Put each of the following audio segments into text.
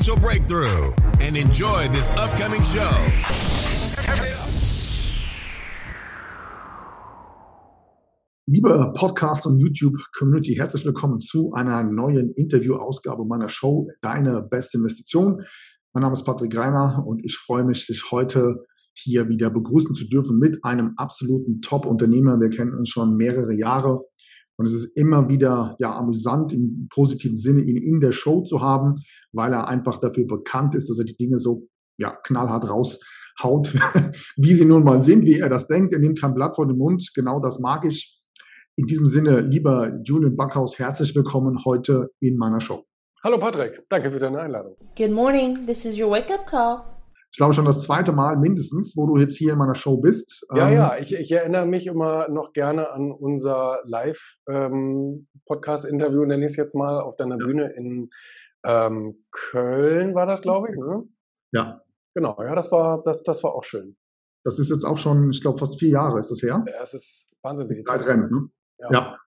breakthrough and enjoy this upcoming show. Liebe Podcast- und YouTube-Community, herzlich willkommen zu einer neuen Interview-Ausgabe meiner Show Deine beste Investition. Mein Name ist Patrick Greiner und ich freue mich, dich heute hier wieder begrüßen zu dürfen mit einem absoluten Top-Unternehmer. Wir kennen uns schon mehrere Jahre und es ist immer wieder ja amüsant im positiven Sinne, ihn in der Show zu haben, weil er einfach dafür bekannt ist, dass er die Dinge so ja knallhart raushaut, wie sie nun mal sind, wie er das denkt. Er nimmt kein Blatt vor den Mund. Genau das mag ich. In diesem Sinne, lieber Julian Backhaus, herzlich willkommen heute in meiner Show. Hallo Patrick, danke für deine Einladung. Good morning, this is your wake up call ich glaube schon das zweite Mal mindestens, wo du jetzt hier in meiner Show bist. Ja, ähm, ja, ich, ich, erinnere mich immer noch gerne an unser Live-Podcast-Interview, ähm, nenne ich es jetzt mal, auf deiner ja. Bühne in ähm, Köln war das, glaube ich. Ne? Ja. Genau, ja, das war, das, das war auch schön. Das ist jetzt auch schon, ich glaube, fast vier Jahre ist das her. Ja, es ist wahnsinnig. Zeit rennt, ne? ja. ja.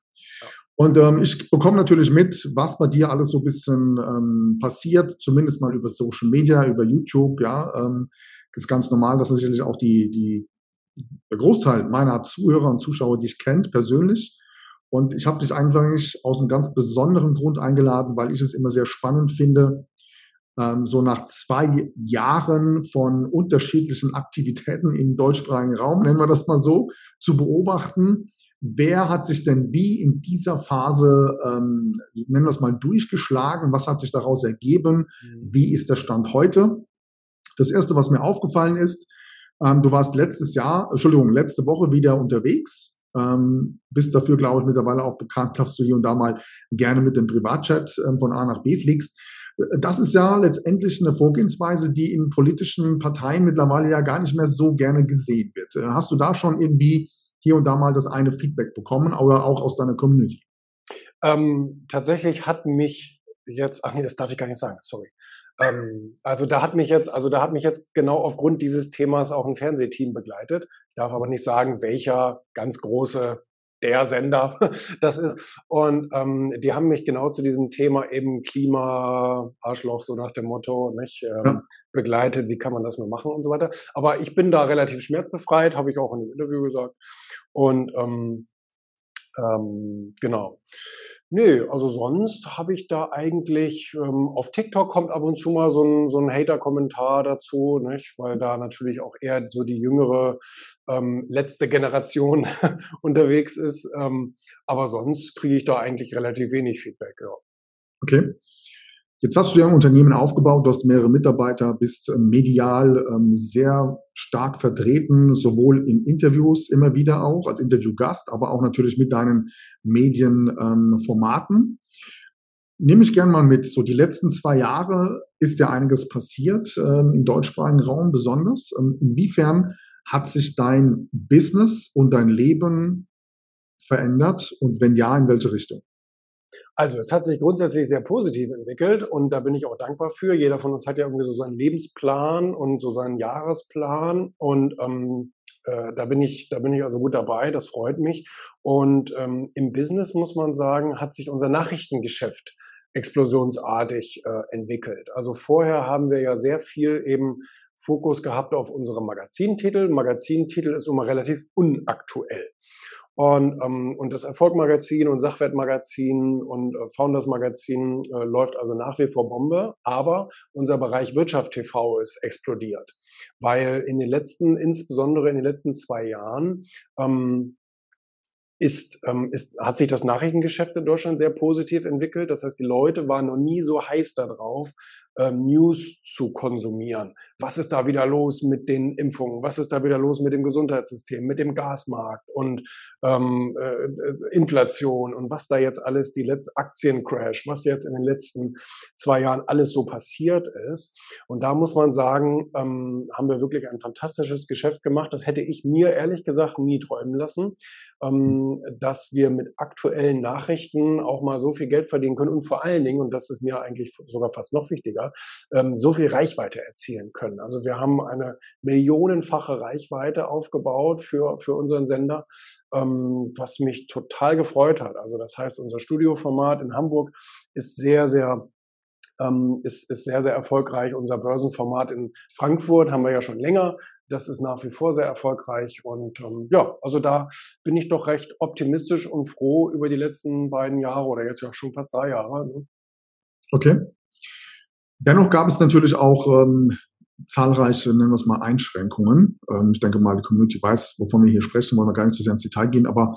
ja. Und ähm, ich bekomme natürlich mit, was bei dir alles so ein bisschen ähm, passiert, zumindest mal über Social Media, über YouTube, ja. Ähm, ist ganz normal, dass sicherlich auch die, die, der Großteil meiner Zuhörer und Zuschauer dich kennt, persönlich. Und ich habe dich eigentlich aus einem ganz besonderen Grund eingeladen, weil ich es immer sehr spannend finde, ähm, so nach zwei Jahren von unterschiedlichen Aktivitäten im deutschsprachigen Raum, nennen wir das mal so, zu beobachten, wer hat sich denn wie in dieser Phase, ähm, nennen wir es mal, durchgeschlagen? Was hat sich daraus ergeben? Mhm. Wie ist der Stand heute? Das erste, was mir aufgefallen ist, ähm, du warst letztes Jahr, Entschuldigung, letzte Woche wieder unterwegs. Ähm, bist dafür, glaube ich, mittlerweile auch bekannt, dass du hier und da mal gerne mit dem Privatchat ähm, von A nach B fliegst. Das ist ja letztendlich eine Vorgehensweise, die in politischen Parteien mittlerweile ja gar nicht mehr so gerne gesehen wird. Äh, hast du da schon irgendwie hier und da mal das eine Feedback bekommen oder auch aus deiner Community? Ähm, tatsächlich hat mich jetzt, ach nee, das darf ich gar nicht sagen, sorry. Ähm, also da hat mich jetzt, also da hat mich jetzt genau aufgrund dieses Themas auch ein Fernsehteam begleitet. Ich darf aber nicht sagen, welcher ganz große der Sender das ist. Und ähm, die haben mich genau zu diesem Thema eben Klima, Arschloch, so nach dem Motto, nicht, ähm, ja. begleitet, wie kann man das nur machen und so weiter. Aber ich bin da relativ schmerzbefreit, habe ich auch in dem Interview gesagt. Und ähm, ähm, genau. Nö, also sonst habe ich da eigentlich, ähm, auf TikTok kommt ab und zu mal so ein, so ein Hater-Kommentar dazu, nicht? weil da natürlich auch eher so die jüngere ähm, letzte Generation unterwegs ist. Ähm, aber sonst kriege ich da eigentlich relativ wenig Feedback, ja. Okay. Jetzt hast du ja ein Unternehmen aufgebaut, du hast mehrere Mitarbeiter, bist ähm, medial ähm, sehr stark vertreten, sowohl in Interviews immer wieder auch als Interviewgast, aber auch natürlich mit deinen Medienformaten. Ähm, Nehme ich gern mal mit. So die letzten zwei Jahre ist ja einiges passiert, ähm, im deutschsprachigen Raum besonders. Ähm, inwiefern hat sich dein Business und dein Leben verändert und wenn ja, in welche Richtung? Also es hat sich grundsätzlich sehr positiv entwickelt und da bin ich auch dankbar für. Jeder von uns hat ja irgendwie so seinen Lebensplan und so seinen Jahresplan und ähm, äh, da bin ich, da bin ich also gut dabei. Das freut mich. Und ähm, im Business muss man sagen, hat sich unser Nachrichtengeschäft explosionsartig äh, entwickelt. Also vorher haben wir ja sehr viel eben Fokus gehabt auf unsere Magazintitel. Magazintitel ist immer relativ unaktuell. Und, ähm, und das Erfolgmagazin und Sachwertmagazin und äh, Founders Magazin äh, läuft also nach wie vor Bombe. Aber unser Bereich Wirtschaft TV ist explodiert, weil in den letzten, insbesondere in den letzten zwei Jahren, ähm, ist, ähm, ist, hat sich das Nachrichtengeschäft in Deutschland sehr positiv entwickelt. Das heißt, die Leute waren noch nie so heiß darauf, ähm, News zu konsumieren. Was ist da wieder los mit den Impfungen? Was ist da wieder los mit dem Gesundheitssystem, mit dem Gasmarkt und ähm, äh, Inflation und was da jetzt alles, die letzte Aktiencrash, was jetzt in den letzten zwei Jahren alles so passiert ist. Und da muss man sagen, ähm, haben wir wirklich ein fantastisches Geschäft gemacht. Das hätte ich mir ehrlich gesagt nie träumen lassen, ähm, dass wir mit aktuellen Nachrichten auch mal so viel Geld verdienen können und vor allen Dingen, und das ist mir eigentlich sogar fast noch wichtiger, ähm, so viel Reichweite erzielen können. Also wir haben eine millionenfache Reichweite aufgebaut für, für unseren Sender, ähm, was mich total gefreut hat. Also das heißt, unser Studioformat in Hamburg ist sehr, sehr ähm, ist, ist sehr, sehr erfolgreich. Unser Börsenformat in Frankfurt haben wir ja schon länger. Das ist nach wie vor sehr erfolgreich. Und ähm, ja, also da bin ich doch recht optimistisch und froh über die letzten beiden Jahre oder jetzt ja schon fast drei Jahre. Ne? Okay. Dennoch gab es natürlich auch ähm, zahlreiche, nennen wir es mal, Einschränkungen. Ähm, ich denke mal, die Community weiß, wovon wir hier sprechen, wollen wir gar nicht zu sehr ins Detail gehen, aber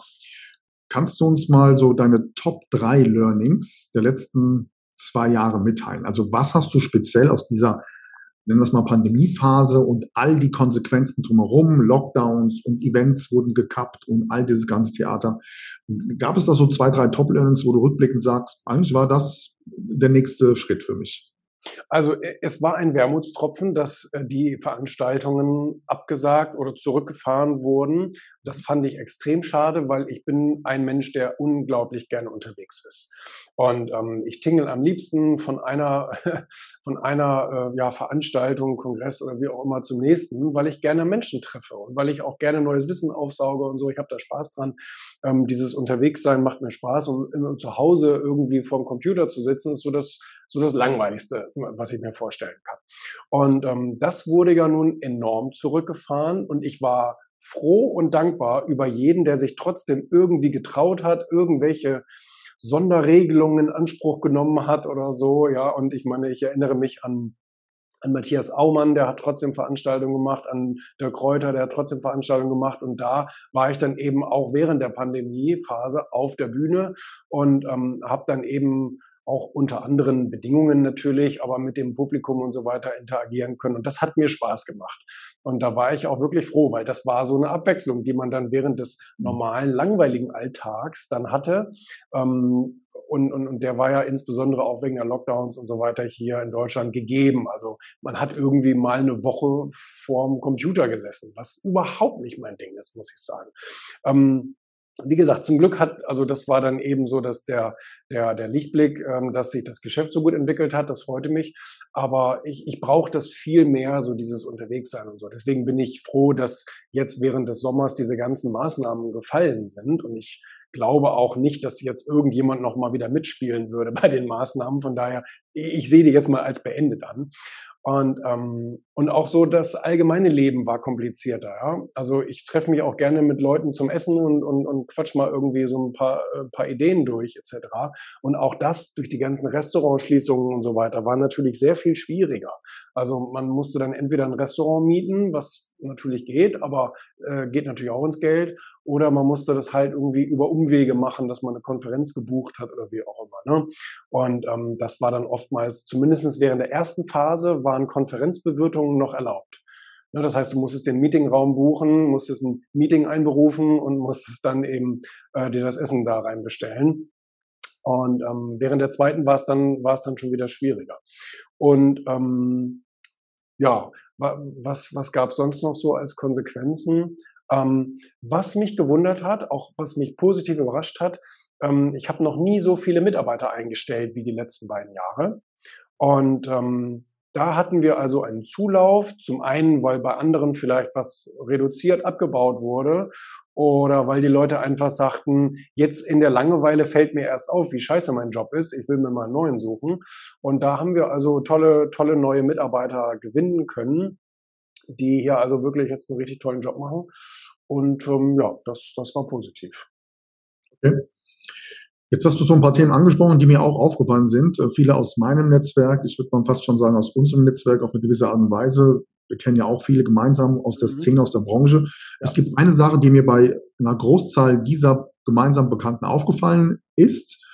kannst du uns mal so deine Top 3 Learnings der letzten zwei Jahre mitteilen? Also was hast du speziell aus dieser, nennen wir es mal, Pandemiephase und all die Konsequenzen drumherum, Lockdowns und Events wurden gekappt und all dieses ganze Theater. Gab es da so zwei, drei Top-Learnings, wo du rückblickend sagst, eigentlich war das der nächste Schritt für mich? Also äh, es war ein Wermutstropfen, dass äh, die Veranstaltungen abgesagt oder zurückgefahren wurden. Das fand ich extrem schade, weil ich bin ein Mensch, der unglaublich gerne unterwegs ist. Und ähm, ich tingle am liebsten von einer, von einer äh, ja, Veranstaltung, Kongress oder wie auch immer zum nächsten, weil ich gerne Menschen treffe und weil ich auch gerne neues Wissen aufsauge und so. Ich habe da Spaß dran. Ähm, dieses Unterwegssein macht mir Spaß und immer zu Hause irgendwie vorm Computer zu sitzen, ist so das, so das Langweiligste, was ich mir vorstellen kann. Und ähm, das wurde ja nun enorm zurückgefahren und ich war froh und dankbar über jeden, der sich trotzdem irgendwie getraut hat, irgendwelche Sonderregelungen in Anspruch genommen hat oder so. Ja, und ich meine, ich erinnere mich an an Matthias Aumann, der hat trotzdem Veranstaltungen gemacht, an Dirk Kräuter, der hat trotzdem Veranstaltungen gemacht und da war ich dann eben auch während der Pandemiephase auf der Bühne und ähm, habe dann eben auch unter anderen Bedingungen natürlich, aber mit dem Publikum und so weiter interagieren können. Und das hat mir Spaß gemacht. Und da war ich auch wirklich froh, weil das war so eine Abwechslung, die man dann während des normalen, langweiligen Alltags dann hatte. Ähm, und, und, und der war ja insbesondere auch wegen der Lockdowns und so weiter hier in Deutschland gegeben. Also man hat irgendwie mal eine Woche vorm Computer gesessen, was überhaupt nicht mein Ding ist, muss ich sagen. Ähm, wie gesagt, zum Glück hat, also das war dann eben so, dass der, der, der Lichtblick, ähm, dass sich das Geschäft so gut entwickelt hat, das freute mich. Aber ich, ich brauche das viel mehr, so dieses Unterwegssein und so. Deswegen bin ich froh, dass jetzt während des Sommers diese ganzen Maßnahmen gefallen sind. Und ich glaube auch nicht, dass jetzt irgendjemand noch mal wieder mitspielen würde bei den Maßnahmen. Von daher, ich sehe die jetzt mal als beendet an. Und, ähm, und auch so das allgemeine Leben war komplizierter. Ja? Also ich treffe mich auch gerne mit Leuten zum Essen und, und, und quatsch mal irgendwie so ein paar, äh, paar Ideen durch etc. Und auch das durch die ganzen Restaurantschließungen und so weiter war natürlich sehr viel schwieriger. Also man musste dann entweder ein Restaurant mieten, was natürlich geht, aber äh, geht natürlich auch ins Geld. Oder man musste das halt irgendwie über Umwege machen, dass man eine Konferenz gebucht hat oder wie auch immer. Ne? Und ähm, das war dann oftmals, zumindest während der ersten Phase, waren Konferenzbewirtungen noch erlaubt. Ne, das heißt, du musstest den Meetingraum buchen, musstest ein Meeting einberufen und musstest dann eben äh, dir das Essen da rein bestellen. Und ähm, während der zweiten war es dann, war es dann schon wieder schwieriger. Und ähm, ja, was, was gab es sonst noch so als Konsequenzen? Ähm, was mich gewundert hat, auch was mich positiv überrascht hat, ähm, ich habe noch nie so viele Mitarbeiter eingestellt wie die letzten beiden Jahre. Und ähm, da hatten wir also einen Zulauf, zum einen, weil bei anderen vielleicht was reduziert abgebaut wurde oder weil die Leute einfach sagten, jetzt in der Langeweile fällt mir erst auf, wie scheiße mein Job ist, ich will mir mal einen neuen suchen. Und da haben wir also tolle, tolle neue Mitarbeiter gewinnen können die hier also wirklich jetzt einen richtig tollen Job machen. Und ähm, ja, das, das war positiv. Okay. Jetzt hast du so ein paar Themen angesprochen, die mir auch aufgefallen sind. Äh, viele aus meinem Netzwerk, ich würde mal fast schon sagen aus unserem Netzwerk auf eine gewisse Art und Weise. Wir kennen ja auch viele gemeinsam aus der mhm. Szene, aus der Branche. Ja. Es gibt eine Sache, die mir bei einer Großzahl dieser gemeinsam Bekannten aufgefallen ist.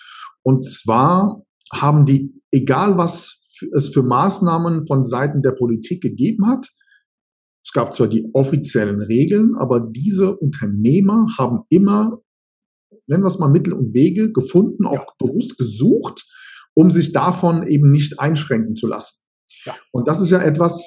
Und zwar haben die, egal was es für Maßnahmen von Seiten der Politik gegeben hat. Es gab zwar die offiziellen Regeln, aber diese Unternehmer haben immer, nennen wir es mal Mittel und Wege gefunden, auch ja. bewusst gesucht, um sich davon eben nicht einschränken zu lassen. Ja. Und das ist ja etwas,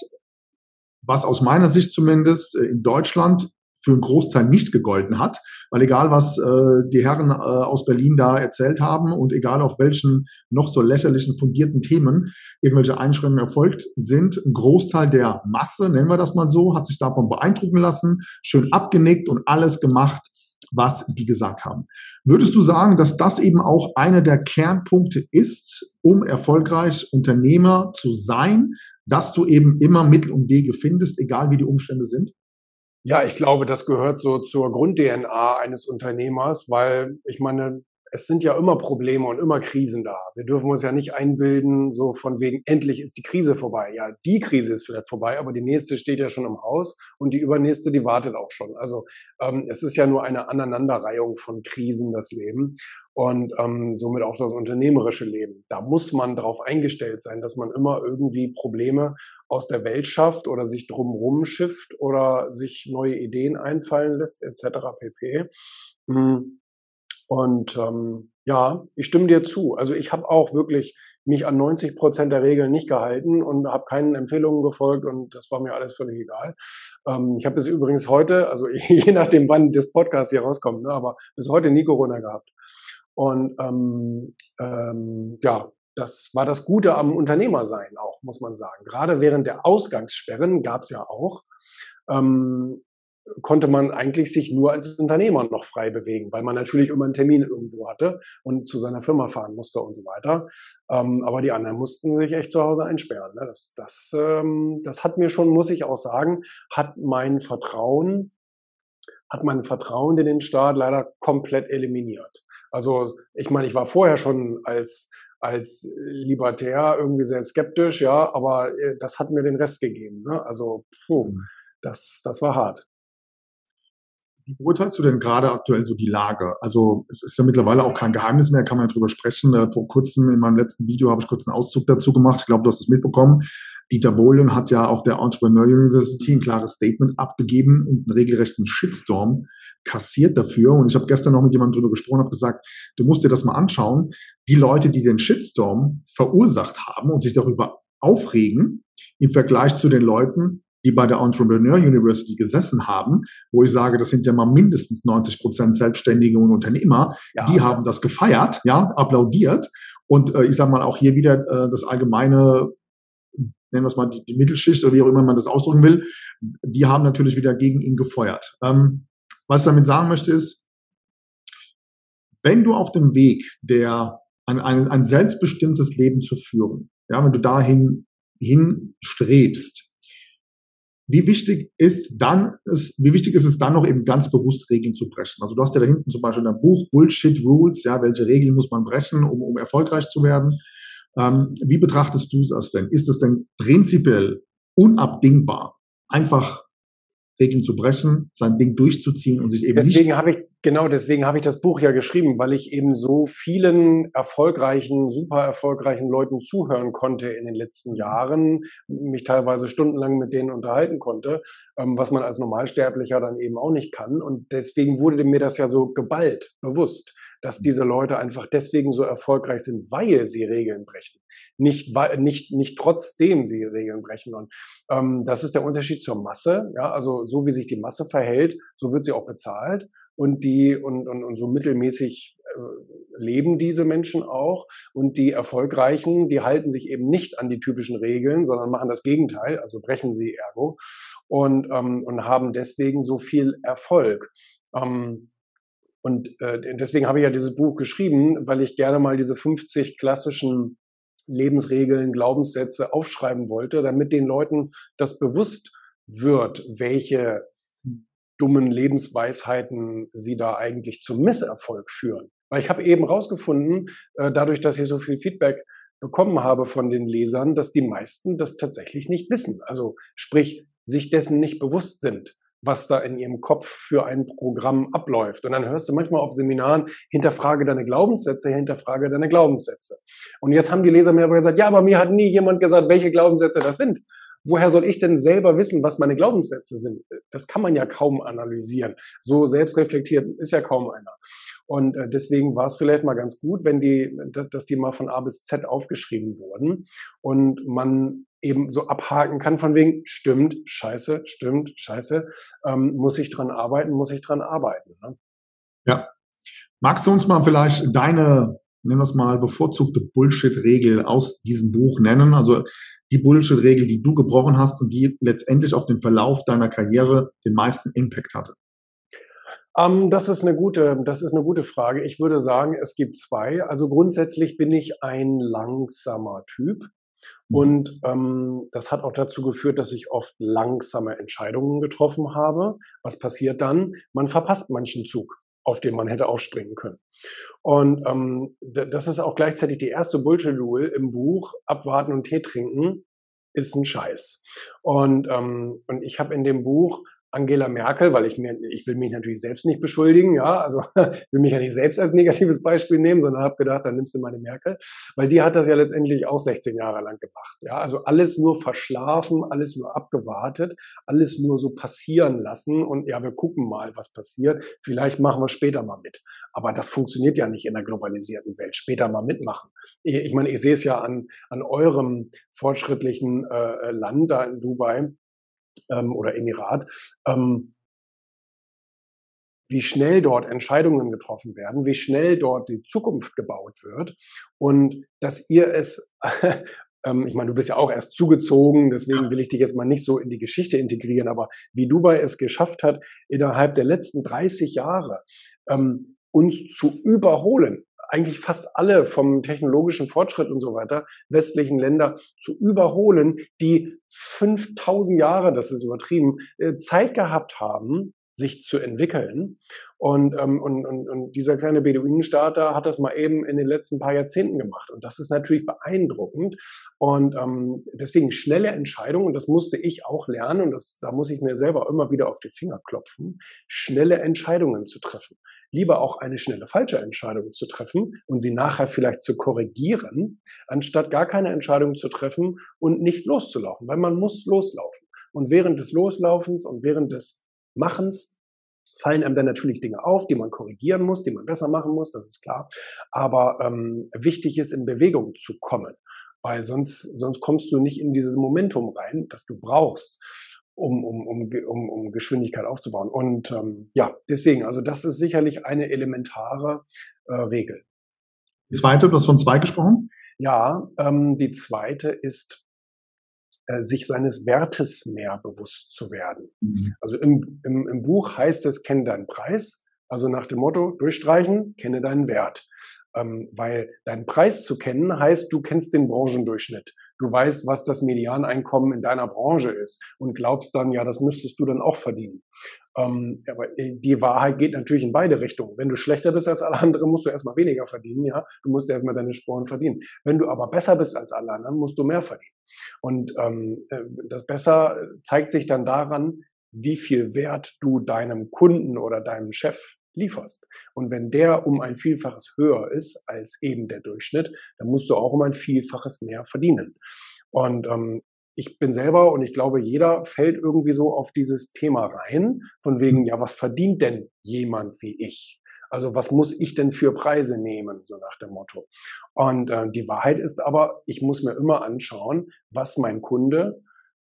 was aus meiner Sicht zumindest äh, in Deutschland für einen Großteil nicht gegolten hat, weil egal was äh, die Herren äh, aus Berlin da erzählt haben und egal auf welchen noch so lächerlichen fundierten Themen irgendwelche Einschränkungen erfolgt sind, ein Großteil der Masse, nennen wir das mal so, hat sich davon beeindrucken lassen, schön abgenickt und alles gemacht, was die gesagt haben. Würdest du sagen, dass das eben auch einer der Kernpunkte ist, um erfolgreich Unternehmer zu sein, dass du eben immer Mittel und Wege findest, egal wie die Umstände sind? Ja, ich glaube, das gehört so zur Grund-DNA eines Unternehmers, weil ich meine, es sind ja immer Probleme und immer Krisen da. Wir dürfen uns ja nicht einbilden, so von wegen, endlich ist die Krise vorbei. Ja, die Krise ist vielleicht vorbei, aber die nächste steht ja schon im Haus und die übernächste, die wartet auch schon. Also ähm, es ist ja nur eine Aneinanderreihung von Krisen, das Leben und ähm, somit auch das unternehmerische Leben. Da muss man darauf eingestellt sein, dass man immer irgendwie Probleme aus der Welt schafft oder sich drumherum schifft oder sich neue Ideen einfallen lässt etc. pp. Hm. Und ähm, ja, ich stimme dir zu. Also ich habe auch wirklich mich an 90 Prozent der Regeln nicht gehalten und habe keinen Empfehlungen gefolgt und das war mir alles völlig egal. Ähm, ich habe bis übrigens heute, also je nachdem, wann das Podcast hier rauskommt, ne, aber bis heute nie Corona gehabt. Und ähm, ähm, ja, das war das Gute am Unternehmersein auch, muss man sagen. Gerade während der Ausgangssperren gab es ja auch, ähm, konnte man eigentlich sich nur als Unternehmer noch frei bewegen, weil man natürlich immer einen Termin irgendwo hatte und zu seiner Firma fahren musste und so weiter. Ähm, aber die anderen mussten sich echt zu Hause einsperren. Ne? Das, das, ähm, das hat mir schon, muss ich auch sagen, hat mein Vertrauen, hat mein Vertrauen in den Staat leider komplett eliminiert. Also ich meine, ich war vorher schon als als Libertär irgendwie sehr skeptisch, ja, aber äh, das hat mir den Rest gegeben. Ne? Also, puh, mhm. das, das war hart. Wie beurteilst du denn gerade aktuell so die Lage? Also es ist ja mittlerweile auch kein Geheimnis mehr, kann man ja drüber sprechen. Äh, vor kurzem in meinem letzten Video habe ich kurz einen Auszug dazu gemacht. Ich glaube, du hast es mitbekommen. Dieter Bohlen hat ja auf der Entrepreneur University ein klares Statement abgegeben und einen regelrechten Shitstorm kassiert dafür. Und ich habe gestern noch mit jemandem drüber gesprochen, habe gesagt, du musst dir das mal anschauen. Die Leute, die den Shitstorm verursacht haben und sich darüber aufregen, im Vergleich zu den Leuten, die bei der Entrepreneur University gesessen haben, wo ich sage, das sind ja mal mindestens 90 Prozent Selbstständige und Unternehmer, ja. die haben das gefeiert, ja, applaudiert. Und äh, ich sage mal auch hier wieder äh, das allgemeine, nennen wir es mal die, die, Mittelschicht oder wie auch immer man das ausdrücken will, die haben natürlich wieder gegen ihn gefeuert. Ähm, was ich damit sagen möchte ist, wenn du auf dem Weg der ein, ein, ein selbstbestimmtes Leben zu führen, ja, wenn du dahin hinstrebst, wie wichtig ist dann, ist, wie wichtig ist es dann noch eben ganz bewusst Regeln zu brechen? Also du hast ja da hinten zum Beispiel ein Buch Bullshit Rules, ja, welche Regeln muss man brechen, um, um erfolgreich zu werden? Ähm, wie betrachtest du das denn? Ist es denn prinzipiell unabdingbar, einfach Regeln zu brechen, sein Ding durchzuziehen und sich eben deswegen. Habe ich, genau, deswegen habe ich das Buch ja geschrieben, weil ich eben so vielen erfolgreichen, super erfolgreichen Leuten zuhören konnte in den letzten. Jahren, mich teilweise stundenlang mit denen unterhalten konnte, ähm, was man als Normalsterblicher dann eben auch nicht kann. Und deswegen wurde mir das ja so geballt, bewusst dass diese Leute einfach deswegen so erfolgreich sind, weil sie Regeln brechen. Nicht, nicht, nicht trotzdem sie Regeln brechen. Und ähm, das ist der Unterschied zur Masse. Ja, also so wie sich die Masse verhält, so wird sie auch bezahlt. Und die, und, und, und so mittelmäßig äh, leben diese Menschen auch. Und die Erfolgreichen, die halten sich eben nicht an die typischen Regeln, sondern machen das Gegenteil, also brechen sie ergo und, ähm, und haben deswegen so viel Erfolg. Ähm, und äh, deswegen habe ich ja dieses Buch geschrieben, weil ich gerne mal diese 50 klassischen Lebensregeln, Glaubenssätze aufschreiben wollte, damit den Leuten das bewusst wird, welche dummen Lebensweisheiten sie da eigentlich zum Misserfolg führen. Weil ich habe eben rausgefunden, äh, dadurch, dass ich so viel Feedback bekommen habe von den Lesern, dass die meisten das tatsächlich nicht wissen. Also sprich, sich dessen nicht bewusst sind was da in ihrem Kopf für ein Programm abläuft. Und dann hörst du manchmal auf Seminaren, hinterfrage deine Glaubenssätze, hinterfrage deine Glaubenssätze. Und jetzt haben die Leser mir aber gesagt, ja, aber mir hat nie jemand gesagt, welche Glaubenssätze das sind woher soll ich denn selber wissen, was meine Glaubenssätze sind? Das kann man ja kaum analysieren. So selbstreflektiert ist ja kaum einer. Und äh, deswegen war es vielleicht mal ganz gut, wenn die, dass die mal von A bis Z aufgeschrieben wurden und man eben so abhaken kann von wegen, stimmt, scheiße, stimmt, scheiße, ähm, muss ich dran arbeiten, muss ich dran arbeiten. Ne? Ja. Magst du uns mal vielleicht deine, nennen wir es mal, bevorzugte Bullshit-Regel aus diesem Buch nennen? Also die Bullshit-Regel, die du gebrochen hast und die letztendlich auf den Verlauf deiner Karriere den meisten Impact hatte? Um, ähm, das ist eine gute, das ist eine gute Frage. Ich würde sagen, es gibt zwei. Also grundsätzlich bin ich ein langsamer Typ. Mhm. Und ähm, das hat auch dazu geführt, dass ich oft langsame Entscheidungen getroffen habe. Was passiert dann? Man verpasst manchen Zug auf den man hätte aufspringen können. Und ähm, das ist auch gleichzeitig die erste Bullshit-Rule im Buch, abwarten und Tee trinken ist ein Scheiß. Und, ähm, und ich habe in dem Buch Angela Merkel, weil ich mir, ich will mich natürlich selbst nicht beschuldigen, ja, also will mich ja nicht selbst als negatives Beispiel nehmen, sondern habe gedacht, dann nimmst du meine Merkel, weil die hat das ja letztendlich auch 16 Jahre lang gemacht, ja, also alles nur verschlafen, alles nur abgewartet, alles nur so passieren lassen und ja, wir gucken mal, was passiert, vielleicht machen wir später mal mit, aber das funktioniert ja nicht in der globalisierten Welt, später mal mitmachen. Ich meine, ich sehe es ja an, an eurem fortschrittlichen äh, Land da in Dubai, ähm, oder Emirat, ähm, wie schnell dort Entscheidungen getroffen werden, wie schnell dort die Zukunft gebaut wird und dass ihr es, ähm, ich meine, du bist ja auch erst zugezogen, deswegen will ich dich jetzt mal nicht so in die Geschichte integrieren, aber wie Dubai es geschafft hat, innerhalb der letzten 30 Jahre ähm, uns zu überholen, eigentlich fast alle vom technologischen Fortschritt und so weiter westlichen Länder zu überholen, die 5000 Jahre, das ist übertrieben, äh, Zeit gehabt haben, sich zu entwickeln. Und, ähm, und, und, und dieser kleine Beduinenstarter hat das mal eben in den letzten paar Jahrzehnten gemacht. Und das ist natürlich beeindruckend. Und ähm, deswegen schnelle Entscheidungen, und das musste ich auch lernen, und das, da muss ich mir selber immer wieder auf die Finger klopfen, schnelle Entscheidungen zu treffen lieber auch eine schnelle falsche Entscheidung zu treffen und sie nachher vielleicht zu korrigieren, anstatt gar keine Entscheidung zu treffen und nicht loszulaufen, weil man muss loslaufen. Und während des Loslaufens und während des Machens fallen einem dann natürlich Dinge auf, die man korrigieren muss, die man besser machen muss, das ist klar. Aber ähm, wichtig ist, in Bewegung zu kommen, weil sonst, sonst kommst du nicht in dieses Momentum rein, das du brauchst um, um, um, um, um Geschwindigkeit aufzubauen. Und ähm, ja, deswegen, also das ist sicherlich eine elementare äh, Regel. Die zweite, du hast von zwei gesprochen? Ja, ähm, die zweite ist, äh, sich seines Wertes mehr bewusst zu werden. Mhm. Also im, im, im Buch heißt es, kenne deinen Preis. Also nach dem Motto, durchstreichen, kenne deinen Wert. Ähm, weil deinen Preis zu kennen heißt, du kennst den Branchendurchschnitt. Du weißt, was das Medianeinkommen in deiner Branche ist und glaubst dann, ja, das müsstest du dann auch verdienen. Ähm, aber die Wahrheit geht natürlich in beide Richtungen. Wenn du schlechter bist als alle anderen, musst du erstmal weniger verdienen, ja. Du musst erstmal deine Sporen verdienen. Wenn du aber besser bist als alle anderen, musst du mehr verdienen. Und ähm, äh, das Besser zeigt sich dann daran, wie viel Wert du deinem Kunden oder deinem Chef lieferst. Und wenn der um ein Vielfaches höher ist als eben der Durchschnitt, dann musst du auch um ein Vielfaches mehr verdienen. Und ähm, ich bin selber und ich glaube, jeder fällt irgendwie so auf dieses Thema rein, von wegen, mhm. ja, was verdient denn jemand wie ich? Also was muss ich denn für Preise nehmen, so nach dem Motto. Und äh, die Wahrheit ist aber, ich muss mir immer anschauen, was mein Kunde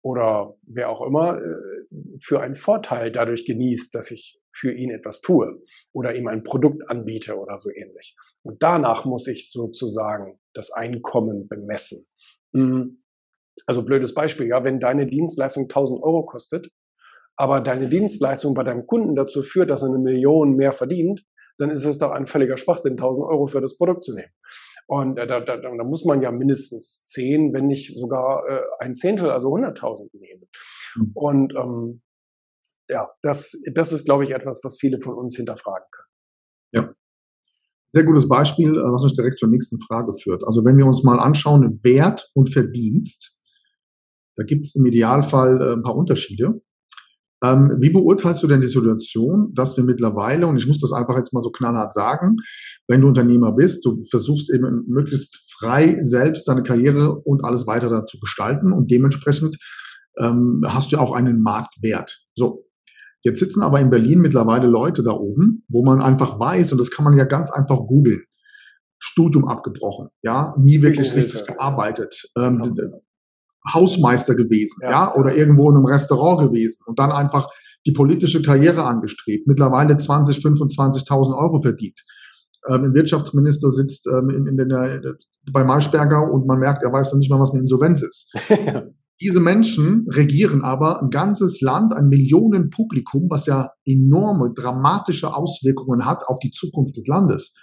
oder wer auch immer äh, für einen Vorteil dadurch genießt, dass ich für ihn etwas tue oder ihm ein Produkt anbiete oder so ähnlich. Und danach muss ich sozusagen das Einkommen bemessen. Mhm. Also blödes Beispiel, ja, wenn deine Dienstleistung 1000 Euro kostet, aber deine Dienstleistung bei deinem Kunden dazu führt, dass er eine Million mehr verdient, dann ist es doch ein völliger Schwachsinn, 1000 Euro für das Produkt zu nehmen. Und äh, da, da, da muss man ja mindestens 10, wenn nicht sogar äh, ein Zehntel, also 100.000 nehmen. Mhm. Und ähm, ja, das, das ist, glaube ich, etwas, was viele von uns hinterfragen können. Ja. Sehr gutes Beispiel, äh, was uns direkt zur nächsten Frage führt. Also wenn wir uns mal anschauen, Wert und Verdienst, da gibt es im Idealfall äh, ein paar Unterschiede. Ähm, wie beurteilst du denn die Situation, dass wir mittlerweile, und ich muss das einfach jetzt mal so knallhart sagen, wenn du Unternehmer bist, du versuchst eben möglichst frei selbst deine Karriere und alles weiter zu gestalten und dementsprechend ähm, hast du auch einen Marktwert. So. Jetzt sitzen aber in Berlin mittlerweile Leute da oben, wo man einfach weiß, und das kann man ja ganz einfach googeln, Studium abgebrochen, ja, nie wirklich richtig gearbeitet, ähm, Hausmeister gewesen, ja. ja, oder irgendwo in einem Restaurant gewesen und dann einfach die politische Karriere angestrebt, mittlerweile 20, 25.000 Euro verdient. Ähm, ein Wirtschaftsminister sitzt ähm, in, in der, bei Marschberger und man merkt, er weiß dann nicht mal, was eine Insolvenz ist. Diese Menschen regieren aber ein ganzes Land, ein Millionenpublikum, was ja enorme, dramatische Auswirkungen hat auf die Zukunft des Landes.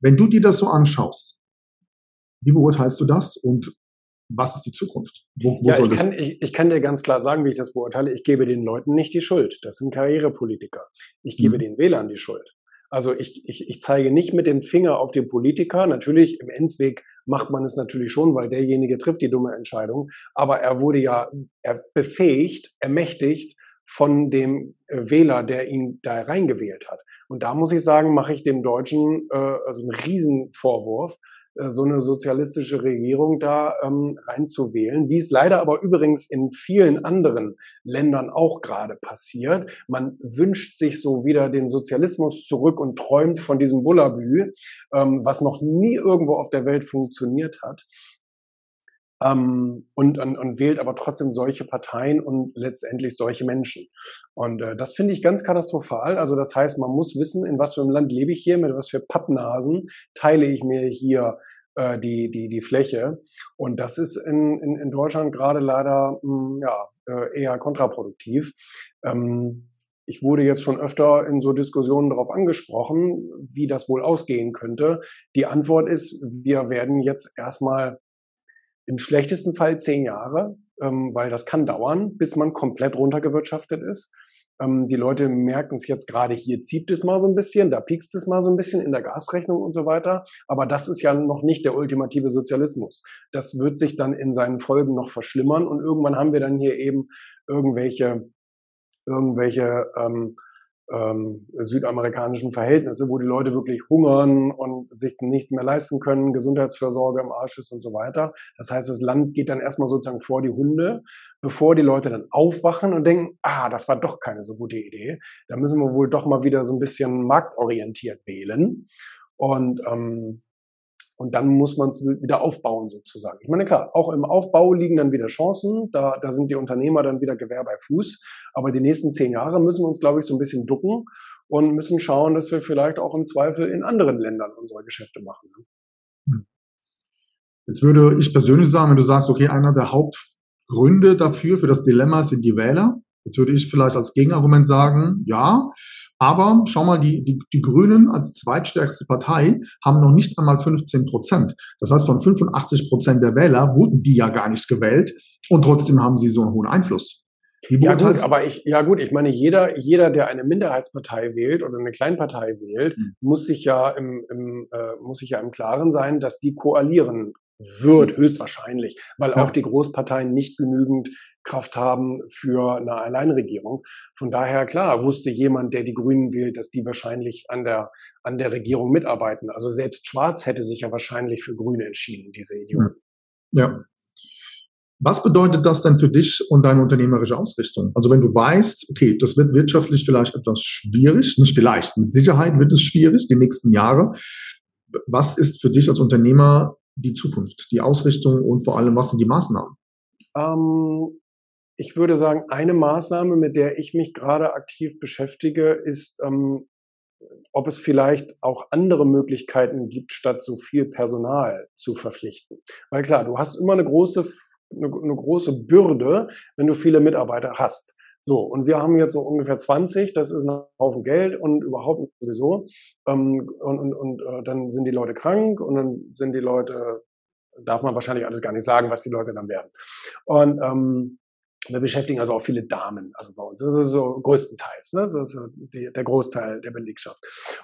Wenn du dir das so anschaust, wie beurteilst du das und was ist die Zukunft? Wo, wo ja, ich, kann, ich, ich, kann dir ganz klar sagen, wie ich das beurteile. Ich gebe den Leuten nicht die Schuld. Das sind Karrierepolitiker. Ich gebe mhm. den Wählern die Schuld. Also ich, ich, ich zeige nicht mit dem Finger auf den Politiker. Natürlich, im Endsweg macht man es natürlich schon, weil derjenige trifft die dumme Entscheidung. Aber er wurde ja er befähigt, ermächtigt von dem äh, Wähler, der ihn da reingewählt hat. Und da muss ich sagen, mache ich dem Deutschen äh, also einen Riesenvorwurf, so eine sozialistische Regierung da ähm, reinzuwählen, wie es leider aber übrigens in vielen anderen Ländern auch gerade passiert. Man wünscht sich so wieder den Sozialismus zurück und träumt von diesem Bullabü, ähm, was noch nie irgendwo auf der Welt funktioniert hat ähm, und, und, und wählt aber trotzdem solche Parteien und letztendlich solche Menschen. Und äh, das finde ich ganz katastrophal. Also das heißt, man muss wissen, in was für einem Land lebe ich hier, mit was für Pappnasen teile ich mir hier äh, die, die, die Fläche. Und das ist in, in, in Deutschland gerade leider mh, hm, ja, äh, eher kontraproduktiv. Ähm, ich wurde jetzt schon öfter in so Diskussionen darauf angesprochen, wie das wohl ausgehen könnte. Die Antwort ist, wir werden jetzt erstmal im schlechtesten Fall zehn Jahre, ähm, weil das kann dauern, bis man komplett runtergewirtschaftet ist. Ähm, die Leute merken es jetzt gerade, hier zieht es mal so ein bisschen, da piekst es mal so ein bisschen in der Gasrechnung und so weiter. Aber das ist ja noch nicht der ultimative Sozialismus. Das wird sich dann in seinen Folgen noch verschlimmern und irgendwann haben wir dann hier eben irgendwelche, irgendwelche ähm, ähm, südamerikanischen Verhältnisse, wo die Leute wirklich hungern und sich nichts mehr leisten können, Gesundheitsfürsorge im Arsch ist und so weiter. Das heißt, das Land geht dann erstmal sozusagen vor die Hunde, bevor die Leute dann aufwachen und denken, ah, das war doch keine so gute Idee. Da müssen wir wohl doch mal wieder so ein bisschen marktorientiert wählen. Und ähm, und dann muss man es wieder aufbauen sozusagen. Ich meine, klar, auch im Aufbau liegen dann wieder Chancen. Da, da sind die Unternehmer dann wieder Gewehr bei Fuß. Aber die nächsten zehn Jahre müssen wir uns, glaube ich, so ein bisschen ducken und müssen schauen, dass wir vielleicht auch im Zweifel in anderen Ländern unsere Geschäfte machen. Ne? Hm. Jetzt würde ich persönlich sagen, wenn du sagst, okay, einer der Hauptgründe dafür, für das Dilemma sind die Wähler, Jetzt würde ich vielleicht als Gegenargument sagen, ja, aber schau mal, die, die, die Grünen als zweitstärkste Partei haben noch nicht einmal 15 Prozent. Das heißt, von 85 Prozent der Wähler wurden die ja gar nicht gewählt und trotzdem haben sie so einen hohen Einfluss. Ja gut, aber ich, ja gut, ich meine, jeder, jeder, der eine Minderheitspartei wählt oder eine Kleinpartei wählt, mhm. muss sich ja im, im äh, muss sich ja im Klaren sein, dass die koalieren wird, höchstwahrscheinlich, weil ja. auch die Großparteien nicht genügend Kraft haben für eine Alleinregierung. Von daher, klar, wusste jemand, der die Grünen wählt, dass die wahrscheinlich an der, an der Regierung mitarbeiten. Also selbst Schwarz hätte sich ja wahrscheinlich für Grüne entschieden, diese Idioten. Ja. Was bedeutet das denn für dich und deine unternehmerische Ausrichtung? Also wenn du weißt, okay, das wird wirtschaftlich vielleicht etwas schwierig, nicht vielleicht, mit Sicherheit wird es schwierig, die nächsten Jahre. Was ist für dich als Unternehmer die Zukunft, die Ausrichtung und vor allem, was sind die Maßnahmen? Ähm, ich würde sagen, eine Maßnahme, mit der ich mich gerade aktiv beschäftige, ist, ähm, ob es vielleicht auch andere Möglichkeiten gibt, statt so viel Personal zu verpflichten. Weil klar, du hast immer eine große, eine, eine große Bürde, wenn du viele Mitarbeiter hast. So, und wir haben jetzt so ungefähr 20, das ist ein Haufen Geld und überhaupt sowieso. Ähm, und und, und äh, dann sind die Leute krank und dann sind die Leute, darf man wahrscheinlich alles gar nicht sagen, was die Leute dann werden. Und ähm, wir beschäftigen also auch viele Damen, also bei uns. Das ist so größtenteils, ne? Das ist so die, der Großteil der Belegschaft.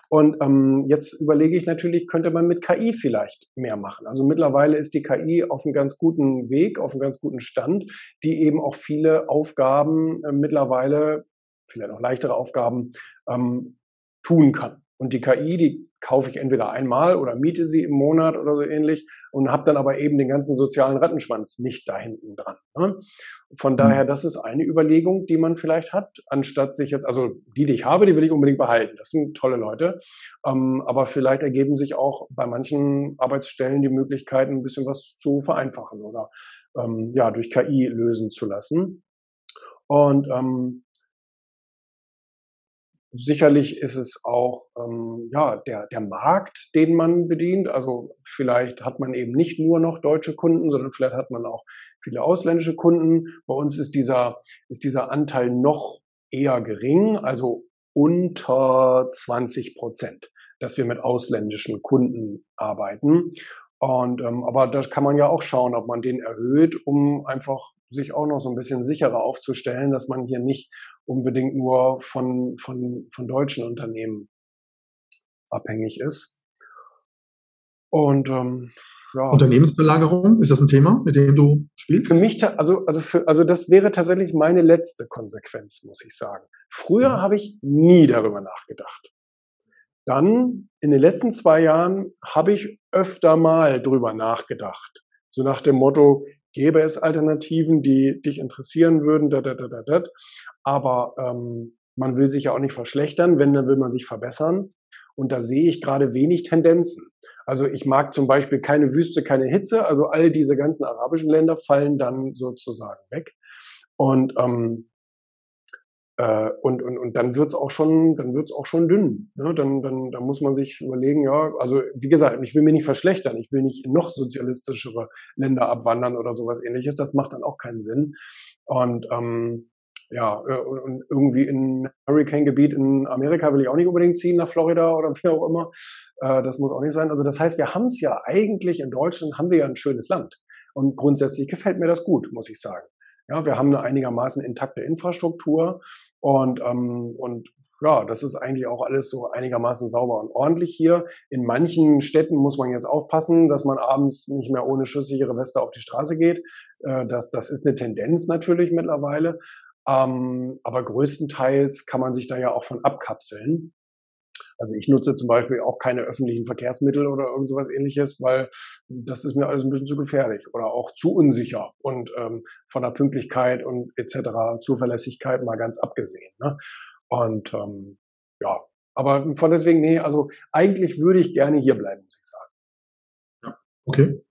Und ähm, jetzt überlege ich natürlich, könnte man mit KI vielleicht mehr machen. Also mittlerweile ist die KI auf einem ganz guten Weg, auf einem ganz guten Stand, die eben auch viele Aufgaben äh, mittlerweile vielleicht auch leichtere Aufgaben ähm, tun kann. Und die KI, die kaufe ich entweder einmal oder miete sie im Monat oder so ähnlich und habe dann aber eben den ganzen sozialen Rattenschwanz nicht da hinten dran. Ne? Von mhm. daher, das ist eine Überlegung, die man vielleicht hat, anstatt sich jetzt, also die, die ich habe, die will ich unbedingt behalten. Das sind tolle Leute. Ähm, aber vielleicht ergeben sich auch bei manchen Arbeitsstellen die Möglichkeiten, ein bisschen was zu vereinfachen oder ähm, ja, durch KI lösen zu lassen. Und ähm, Sicherlich ist es auch ähm, ja, der, der Markt, den man bedient. Also vielleicht hat man eben nicht nur noch deutsche Kunden, sondern vielleicht hat man auch viele ausländische Kunden. Bei uns ist dieser, ist dieser Anteil noch eher gering, also unter 20 Prozent, dass wir mit ausländischen Kunden arbeiten. Und ähm, aber da kann man ja auch schauen, ob man den erhöht, um einfach sich auch noch so ein bisschen sicherer aufzustellen, dass man hier nicht unbedingt nur von, von, von deutschen Unternehmen abhängig ist. Und ähm, ja. Unternehmensbelagerung, ist das ein Thema, mit dem du spielst? Für mich, also, also, für, also das wäre tatsächlich meine letzte Konsequenz, muss ich sagen. Früher mhm. habe ich nie darüber nachgedacht. Dann in den letzten zwei Jahren habe ich öfter mal drüber nachgedacht. So nach dem Motto, gäbe es Alternativen, die dich interessieren würden, da, da, da, da, da. aber ähm, man will sich ja auch nicht verschlechtern, wenn, dann will man sich verbessern. Und da sehe ich gerade wenig Tendenzen. Also ich mag zum Beispiel keine Wüste, keine Hitze. Also all diese ganzen arabischen Länder fallen dann sozusagen weg. Und ähm, äh, und, und, und dann wird's auch schon, dann wird's auch schon dünn. Ne? Dann, dann, dann muss man sich überlegen, ja, also wie gesagt, ich will mich nicht verschlechtern, ich will nicht in noch sozialistischere Länder abwandern oder sowas ähnliches. Das macht dann auch keinen Sinn. Und ähm, ja, äh, und irgendwie in Hurricane-Gebiet in Amerika will ich auch nicht unbedingt ziehen, nach Florida oder wie auch immer. Äh, das muss auch nicht sein. Also das heißt, wir haben es ja eigentlich in Deutschland, haben wir ja ein schönes Land. Und grundsätzlich gefällt mir das gut, muss ich sagen. Ja, wir haben eine einigermaßen intakte Infrastruktur und, ähm, und ja, das ist eigentlich auch alles so einigermaßen sauber und ordentlich hier. In manchen Städten muss man jetzt aufpassen, dass man abends nicht mehr ohne schusssichere Weste auf die Straße geht. Äh, das, das ist eine Tendenz natürlich mittlerweile. Ähm, aber größtenteils kann man sich da ja auch von abkapseln. Also ich nutze zum Beispiel auch keine öffentlichen Verkehrsmittel oder irgend sowas ähnliches, weil das ist mir alles ein bisschen zu gefährlich oder auch zu unsicher und ähm, von der Pünktlichkeit und etc. Zuverlässigkeit mal ganz abgesehen. Ne? Und ähm, ja, aber von deswegen, nee, also eigentlich würde ich gerne hier bleiben, muss ich sagen. Ja, okay.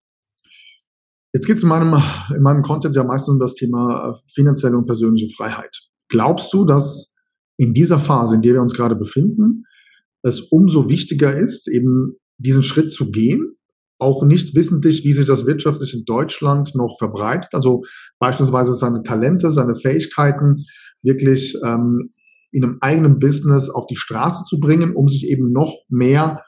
Jetzt geht es in meinem, in meinem Content ja meistens um das Thema äh, finanzielle und persönliche Freiheit. Glaubst du, dass in dieser Phase, in der wir uns gerade befinden, es umso wichtiger ist, eben diesen Schritt zu gehen, auch nicht wissentlich, wie sich das wirtschaftlich in Deutschland noch verbreitet. Also beispielsweise seine Talente, seine Fähigkeiten wirklich ähm, in einem eigenen Business auf die Straße zu bringen, um sich eben noch mehr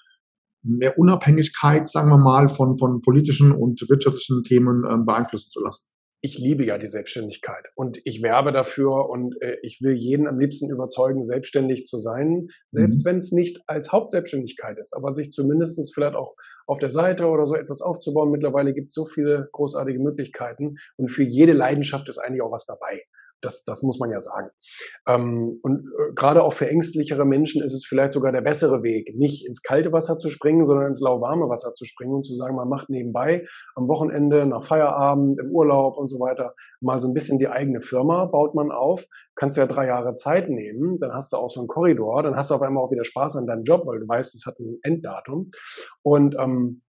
mehr Unabhängigkeit, sagen wir mal, von, von politischen und wirtschaftlichen Themen ähm, beeinflussen zu lassen ich liebe ja die Selbstständigkeit und ich werbe dafür und äh, ich will jeden am liebsten überzeugen, selbstständig zu sein, selbst mhm. wenn es nicht als Hauptselbstständigkeit ist, aber sich zumindest vielleicht auch auf der Seite oder so etwas aufzubauen. Mittlerweile gibt es so viele großartige Möglichkeiten und für jede Leidenschaft ist eigentlich auch was dabei. Das, das muss man ja sagen. Ähm, und äh, gerade auch für ängstlichere Menschen ist es vielleicht sogar der bessere Weg, nicht ins kalte Wasser zu springen, sondern ins lauwarme Wasser zu springen und zu sagen, man macht nebenbei am Wochenende, nach Feierabend, im Urlaub und so weiter mal so ein bisschen die eigene Firma, baut man auf, kannst ja drei Jahre Zeit nehmen, dann hast du auch so einen Korridor, dann hast du auf einmal auch wieder Spaß an deinem Job, weil du weißt, es hat ein Enddatum. Und ähm,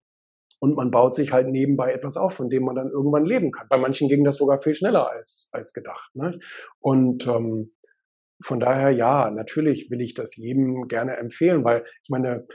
und man baut sich halt nebenbei etwas auf, von dem man dann irgendwann leben kann. Bei manchen ging das sogar viel schneller als, als gedacht. Ne? Und ähm, von daher, ja, natürlich will ich das jedem gerne empfehlen, weil ich meine,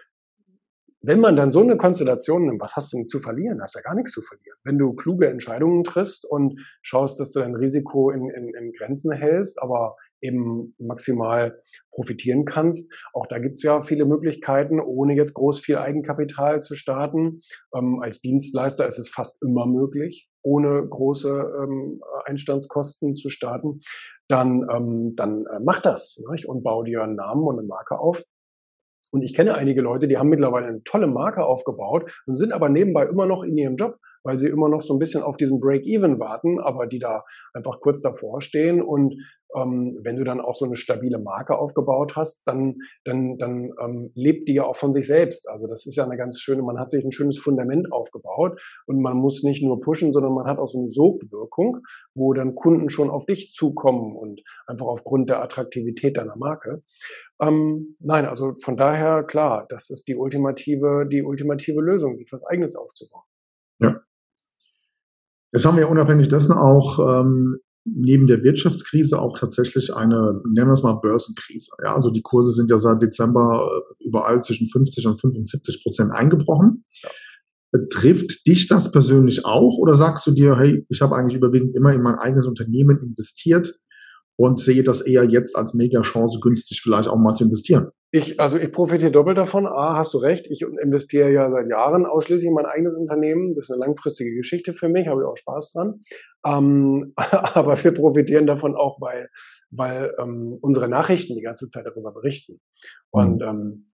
wenn man dann so eine Konstellation nimmt, was hast du denn zu verlieren? Hast ja gar nichts zu verlieren. Wenn du kluge Entscheidungen triffst und schaust, dass du dein Risiko in, in, in Grenzen hältst, aber eben maximal profitieren kannst. Auch da gibt es ja viele Möglichkeiten, ohne jetzt groß viel Eigenkapital zu starten. Ähm, als Dienstleister ist es fast immer möglich, ohne große ähm, Einstandskosten zu starten. Dann, ähm, dann äh, mach das nicht? und bau dir einen Namen und eine Marke auf. Und ich kenne einige Leute, die haben mittlerweile eine tolle Marke aufgebaut und sind aber nebenbei immer noch in ihrem Job, weil sie immer noch so ein bisschen auf diesen Break-Even warten, aber die da einfach kurz davor stehen und ähm, wenn du dann auch so eine stabile Marke aufgebaut hast, dann, dann, dann ähm, lebt die ja auch von sich selbst. Also das ist ja eine ganz schöne, man hat sich ein schönes Fundament aufgebaut und man muss nicht nur pushen, sondern man hat auch so eine Sogwirkung, wo dann Kunden schon auf dich zukommen und einfach aufgrund der Attraktivität deiner Marke. Ähm, nein, also von daher klar, das ist die ultimative, die ultimative Lösung, sich was Eigenes aufzubauen. Ja. Jetzt haben wir unabhängig dessen auch ähm, neben der Wirtschaftskrise auch tatsächlich eine, nennen wir es mal Börsenkrise. Ja, also die Kurse sind ja seit Dezember äh, überall zwischen 50 und 75 Prozent eingebrochen. Ja. Trifft dich das persönlich auch oder sagst du dir, hey, ich habe eigentlich überwiegend immer in mein eigenes Unternehmen investiert und sehe das eher jetzt als Mega-Chance, günstig vielleicht auch mal zu investieren? Ich, also ich profitiere doppelt davon. A, hast du recht, ich investiere ja seit Jahren ausschließlich in mein eigenes Unternehmen. Das ist eine langfristige Geschichte für mich, habe ich auch Spaß dran. Ähm, aber wir profitieren davon auch, weil, weil ähm, unsere Nachrichten die ganze Zeit darüber berichten. Und mhm. ähm,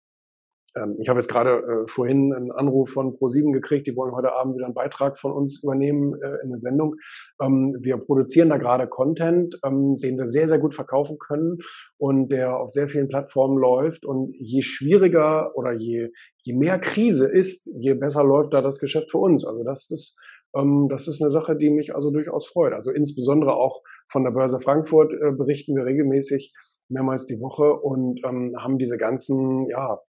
ähm, ich habe jetzt gerade äh, vorhin einen Anruf von Pro7 gekriegt, die wollen heute Abend wieder einen Beitrag von uns übernehmen äh, in eine Sendung. Ähm, wir produzieren da gerade Content, ähm, den wir sehr, sehr gut verkaufen können und der auf sehr vielen Plattformen läuft. Und je schwieriger oder je, je mehr Krise ist, je besser läuft da das Geschäft für uns. Also das ist das ist eine Sache, die mich also durchaus freut. Also insbesondere auch von der Börse Frankfurt äh, berichten wir regelmäßig mehrmals die Woche und ähm, haben diese ganzen ja,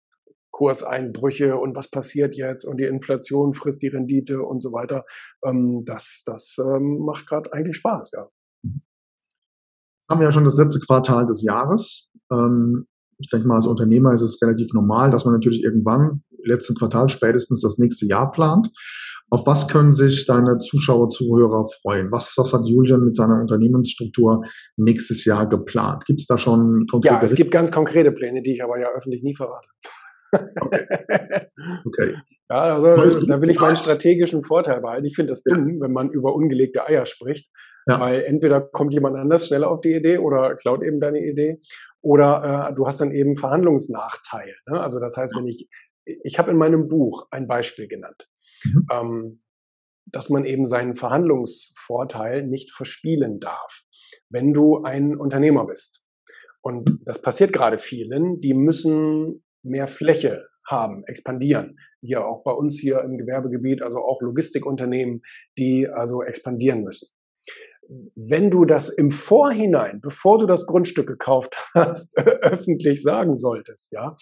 Kurseinbrüche und was passiert jetzt und die Inflation frisst die Rendite und so weiter. Ähm, das das ähm, macht gerade eigentlich Spaß, ja. Haben wir ja schon das letzte Quartal des Jahres. Ähm, ich denke mal, als Unternehmer ist es relativ normal, dass man natürlich irgendwann letzten Quartal spätestens das nächste Jahr plant. Auf was können sich deine Zuschauer, Zuhörer freuen? Was, was hat Julian mit seiner Unternehmensstruktur nächstes Jahr geplant? Gibt es da schon konkrete? Ja, es gibt ganz konkrete Pläne, die ich aber ja öffentlich nie verrate. Okay. okay. Ja, also, da will ich meinen strategischen Vorteil behalten. Ich finde das dumm, wenn man über ungelegte Eier spricht. Ja. Weil entweder kommt jemand anders schneller auf die Idee oder klaut eben deine Idee. Oder äh, du hast dann eben Verhandlungsnachteil. Ne? Also das heißt, wenn ich, ich habe in meinem Buch ein Beispiel genannt, mhm. ähm, dass man eben seinen Verhandlungsvorteil nicht verspielen darf, wenn du ein Unternehmer bist. Und das passiert gerade vielen, die müssen mehr Fläche haben, expandieren. Hier auch bei uns hier im Gewerbegebiet, also auch Logistikunternehmen, die also expandieren müssen. Wenn du das im Vorhinein, bevor du das Grundstück gekauft hast, öffentlich sagen solltest, ja,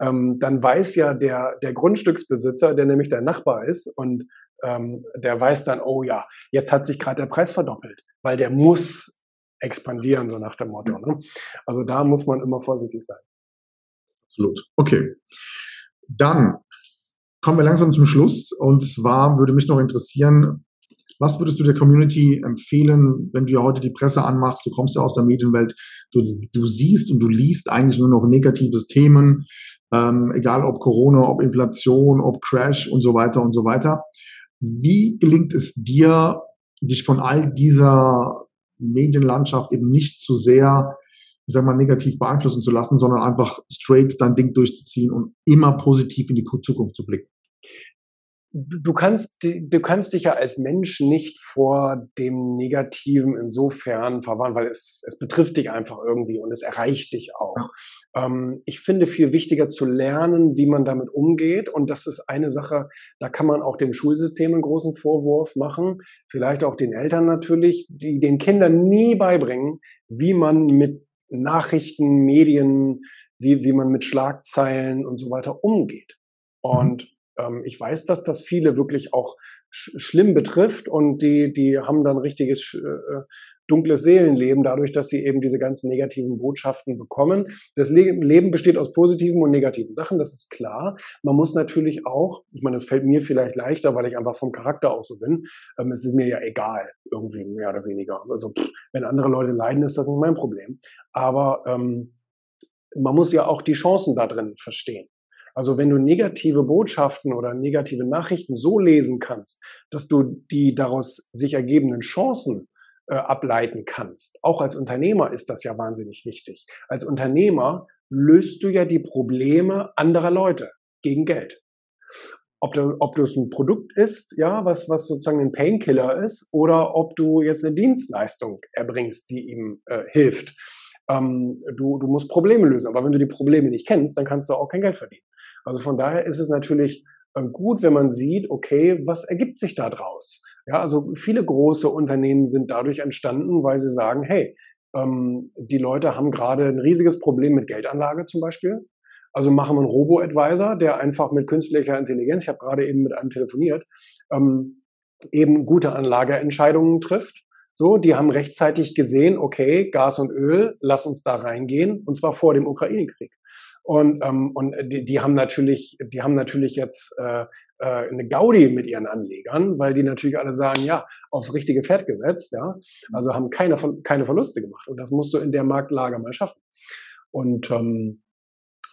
ähm, dann weiß ja der, der Grundstücksbesitzer, der nämlich der Nachbar ist und ähm, der weiß dann, oh ja, jetzt hat sich gerade der Preis verdoppelt, weil der muss expandieren, so nach dem Motto. Ne? Also da muss man immer vorsichtig sein. Absolut. Okay. Dann kommen wir langsam zum Schluss. Und zwar würde mich noch interessieren, was würdest du der Community empfehlen, wenn du ja heute die Presse anmachst? Du kommst ja aus der Medienwelt, du, du siehst und du liest eigentlich nur noch negatives Themen, ähm, egal ob Corona, ob Inflation, ob Crash und so weiter und so weiter. Wie gelingt es dir, dich von all dieser Medienlandschaft eben nicht zu sehr ich sag mal, negativ beeinflussen zu lassen, sondern einfach straight dein Ding durchzuziehen und immer positiv in die Zukunft zu blicken. Du kannst, du kannst dich ja als Mensch nicht vor dem Negativen insofern verwahren, weil es, es betrifft dich einfach irgendwie und es erreicht dich auch. Ähm, ich finde viel wichtiger zu lernen, wie man damit umgeht. Und das ist eine Sache, da kann man auch dem Schulsystem einen großen Vorwurf machen. Vielleicht auch den Eltern natürlich, die den Kindern nie beibringen, wie man mit Nachrichten, Medien, wie, wie man mit Schlagzeilen und so weiter umgeht. Mhm. Und ähm, ich weiß, dass das viele wirklich auch sch schlimm betrifft und die, die haben dann richtiges äh, dunkles Seelenleben dadurch, dass sie eben diese ganzen negativen Botschaften bekommen. Das Le Leben besteht aus positiven und negativen Sachen, das ist klar. Man muss natürlich auch, ich meine, das fällt mir vielleicht leichter, weil ich einfach vom Charakter auch so bin. Ähm, es ist mir ja egal, irgendwie mehr oder weniger. Also pff, wenn andere Leute leiden, ist das nicht mein Problem. Aber ähm, man muss ja auch die Chancen da drin verstehen. Also wenn du negative Botschaften oder negative Nachrichten so lesen kannst, dass du die daraus sich ergebenden Chancen äh, ableiten kannst, auch als Unternehmer ist das ja wahnsinnig wichtig. Als Unternehmer löst du ja die Probleme anderer Leute gegen Geld. ob du, ob du es ein Produkt ist, ja, was, was sozusagen ein Painkiller ist, oder ob du jetzt eine Dienstleistung erbringst, die ihm äh, hilft. Ähm, du, du musst Probleme lösen, aber wenn du die Probleme nicht kennst, dann kannst du auch kein Geld verdienen. Also von daher ist es natürlich äh, gut, wenn man sieht, okay, was ergibt sich da draus? Ja, also viele große Unternehmen sind dadurch entstanden, weil sie sagen, hey, ähm, die Leute haben gerade ein riesiges Problem mit Geldanlage zum Beispiel. Also machen wir einen Robo-Advisor, der einfach mit künstlicher Intelligenz, ich habe gerade eben mit einem telefoniert, ähm, eben gute Anlageentscheidungen trifft. So, die haben rechtzeitig gesehen, okay, Gas und Öl, lass uns da reingehen, und zwar vor dem Ukraine-Krieg. Und, ähm, und die, die haben natürlich, die haben natürlich jetzt äh, äh, eine Gaudi mit ihren Anlegern, weil die natürlich alle sagen, ja, aufs richtige Pferd gesetzt, ja, also haben keine, keine Verluste gemacht. Und das musst du in der Marktlage mal schaffen. Und ähm,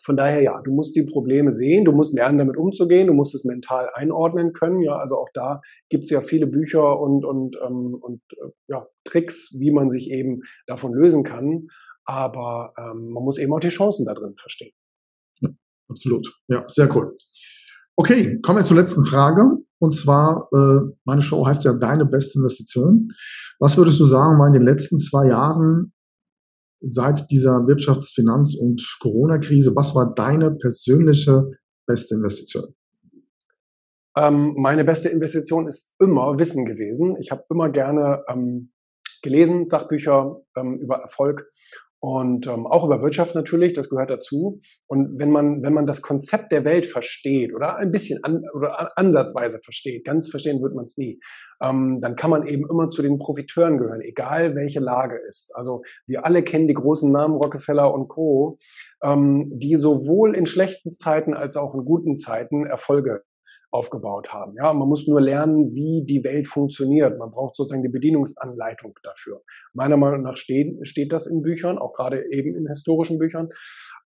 von daher ja, du musst die Probleme sehen, du musst lernen, damit umzugehen, du musst es mental einordnen können. Ja, also auch da gibt es ja viele Bücher und, und, ähm, und äh, ja, Tricks, wie man sich eben davon lösen kann. Aber ähm, man muss eben auch die Chancen da drin verstehen. Absolut. Ja, sehr cool. Okay, kommen wir zur letzten Frage. Und zwar, äh, meine Show heißt ja Deine beste Investition. Was würdest du sagen, war in den letzten zwei Jahren seit dieser Wirtschafts-, Finanz- und Corona-Krise, was war deine persönliche beste Investition? Ähm, meine beste Investition ist immer Wissen gewesen. Ich habe immer gerne ähm, gelesen, Sachbücher ähm, über Erfolg und ähm, auch über Wirtschaft natürlich, das gehört dazu. Und wenn man, wenn man das Konzept der Welt versteht oder ein bisschen an, oder ansatzweise versteht, ganz verstehen wird man es nie, ähm, dann kann man eben immer zu den Profiteuren gehören, egal welche Lage ist. Also wir alle kennen die großen Namen Rockefeller und Co., ähm, die sowohl in schlechten Zeiten als auch in guten Zeiten Erfolge aufgebaut haben. Ja, man muss nur lernen, wie die Welt funktioniert. Man braucht sozusagen die Bedienungsanleitung dafür. Meiner Meinung nach steht, steht das in Büchern, auch gerade eben in historischen Büchern.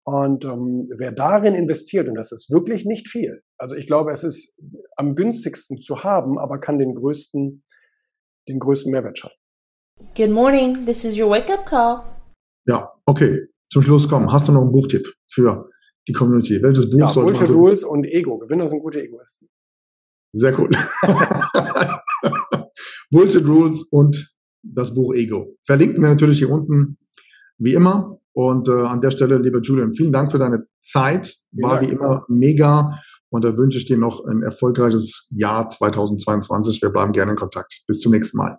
Und ähm, wer darin investiert, und das ist wirklich nicht viel, also ich glaube, es ist am günstigsten zu haben, aber kann den größten, den größten Mehrwert schaffen. Good morning, this is your wake-up call. Ja, okay. Zum Schluss kommen. Hast du noch einen Buchtipp für die Community? Welches Buch ja, soll Bullshit Rules und Ego. Gewinner sind gute Egoisten. Sehr gut. Bullshit Rules und das Buch Ego. Verlinken wir natürlich hier unten, wie immer. Und äh, an der Stelle, lieber Julian, vielen Dank für deine Zeit. War wie immer mega. Und da wünsche ich dir noch ein erfolgreiches Jahr 2022. Wir bleiben gerne in Kontakt. Bis zum nächsten Mal.